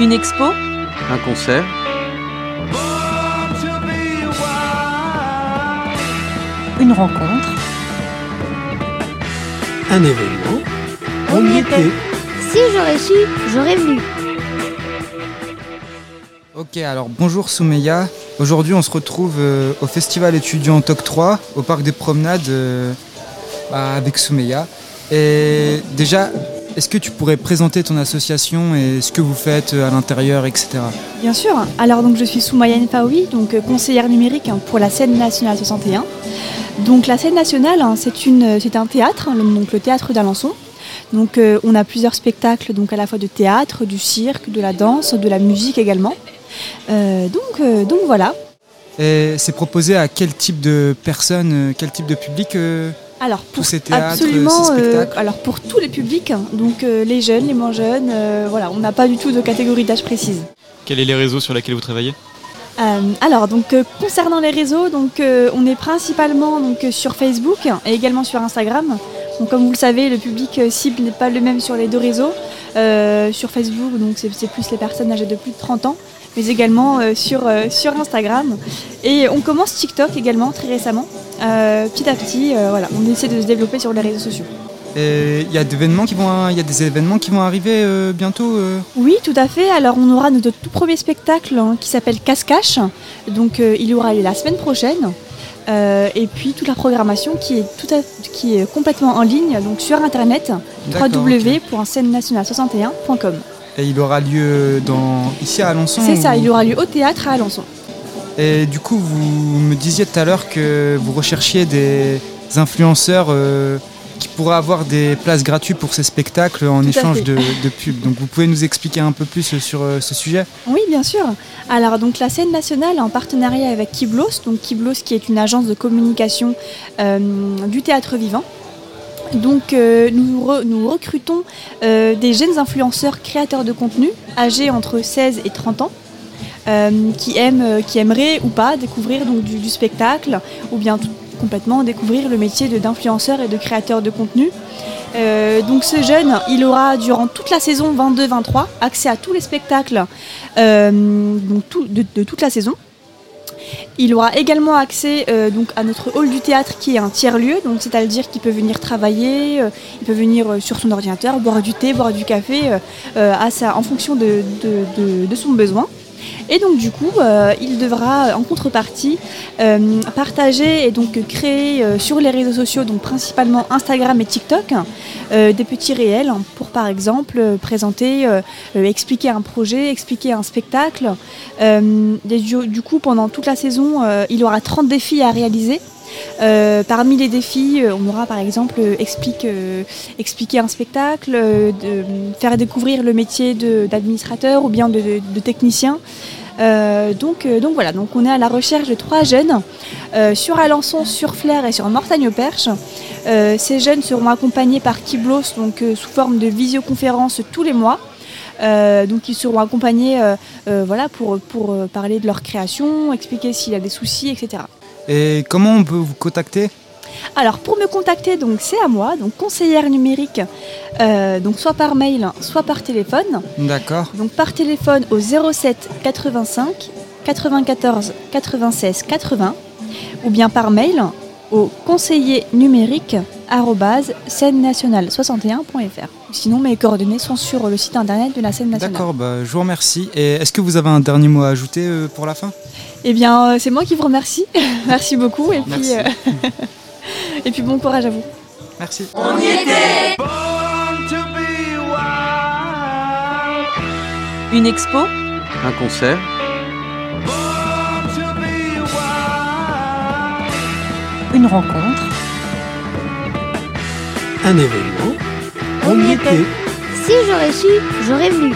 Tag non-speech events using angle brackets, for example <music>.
Une expo Un concert Une rencontre Un événement On y était. Si j'aurais su, j'aurais venu. Ok, alors bonjour Soumeya. Aujourd'hui, on se retrouve euh, au festival étudiant TOC 3, au parc des promenades, euh, bah, avec Soumeya. Et déjà, est-ce que tu pourrais présenter ton association et ce que vous faites euh, à l'intérieur, etc. Bien sûr. Alors donc je suis Soumaya Nfaoui, donc euh, conseillère numérique hein, pour la scène nationale 61. Donc la scène nationale, hein, c'est une, c'est un théâtre, hein, le- donc le théâtre d'Alençon. Donc euh, on a plusieurs spectacles, donc à la fois de théâtre, du cirque, de la danse, de la musique également. Euh, donc, euh, donc voilà. Et c'est proposé à quel type de personnes, euh, quel type de public euh, Alors pour Tous ces théâtres, absolument, ces euh, alors pour tous les publics, hein, donc euh, les jeunes, les moins jeunes, euh, voilà, on n'a pas du tout de catégorie d'âge précise. Quels sont les réseaux sur lesquels vous travaillez? Euh, alors, donc, euh, concernant les réseaux, donc, euh, on est principalement donc, euh, sur Facebook et également sur Instagram. Donc, comme vous le savez, le public euh, cible n'est pas le même sur les deux réseaux. Euh, sur Facebook, donc c'est plus les personnes âgées de plus de 30 ans, mais également euh, sur, euh, sur Instagram. Et on commence TikTok également très récemment. Petit à petit, voilà, on essaie de se développer sur les réseaux sociaux. Il y a des événements qui vont, il y a des événements qui vont arriver euh, bientôt. euh Oui, tout à fait. Alors, on aura notre tout premier spectacle hein, qui s'appelle Casse-Cache. Donc, euh, il y aura lieu la semaine prochaine. Euh, et puis, toute la programmation qui est, tout à- qui est complètement en ligne, donc sur internet, D'accord, ok. www.scène-nationale61.com. Et il aura lieu dans, ici à Alençon C'est ça, ou- il aura lieu au théâtre à Alençon. Et du coup, vous me disiez tout à l'heure que vous recherchiez des influenceurs euh, qui pourraient avoir des places gratuites pour ces spectacles en Tout échange de, de pubs. Donc vous pouvez nous expliquer un peu plus sur euh, ce sujet? Oui, bien sûr. Alors, donc, la scène nationale en partenariat avec Kiblos, donc Kiblos qui est une agence de communication euh, du théâtre vivant. Donc, euh, nous, re- nous recrutons euh, des jeunes influenceurs créateurs de contenu âgés entre 16 et 30 ans. euh, qui, aiment, euh, qui aimeraient ou pas découvrir donc, du, du spectacle ou bien tout- complètement découvrir le métier d'influenceur et de créateur de contenu. Euh, donc ce jeune, il aura durant toute la saison 22-23 accès à tous les spectacles euh, donc tout- de, toute la saison. Il aura également accès euh, donc à notre hall du théâtre qui est un tiers-lieu, donc c'est-à-dire qu'il peut venir travailler, il peut venir sur son ordinateur, boire du thé, boire du café, à sa- en fonction de- de- de son besoin. Et donc du coup, euh, il devra en contrepartie euh, partager et donc créer euh, sur les réseaux sociaux, donc principalement Instagram et TikTok, euh, des petits réels pour par exemple euh, présenter, euh, euh, expliquer un projet, expliquer un spectacle. Euh, du, coup, pendant toute la saison, euh, il aura 30 défis à réaliser. Euh, parmi les défis, euh, on aura par exemple euh, explique, expliquer un spectacle, faire découvrir le métier d'administrateur ou bien de, technicien. Donc, voilà, donc on est à la recherche de trois jeunes sur Alençon, sur Flers et sur Mortagne-au-Perche. Ces jeunes seront accompagnés par Kiblos donc, sous forme de visioconférence tous les mois. Donc ils seront accompagnés voilà, pour, parler de leur création, expliquer s'il y a des soucis, etc. Et comment on peut vous contacter? Alors pour me contacter, donc c'est à moi, donc conseillère numérique, euh, donc soit par mail, soit par téléphone. D'accord. Donc par téléphone au 07 85 94 96 80 ou bien par mail au conseiller numérique scène nationale 61.fr. Sinon mes coordonnées sont sur le site internet de la scène nationale. D'accord, bah, je vous remercie. Et est-ce que vous avez un dernier mot à ajouter euh, pour la fin? Eh bien euh, c'est moi qui vous remercie. <laughs> Merci beaucoup et puis, Merci. euh, <laughs> et puis bon courage à vous. Merci. Une expo? Un concert Une rencontre? Un événement On y était. Si j'aurais su, j'aurais venu.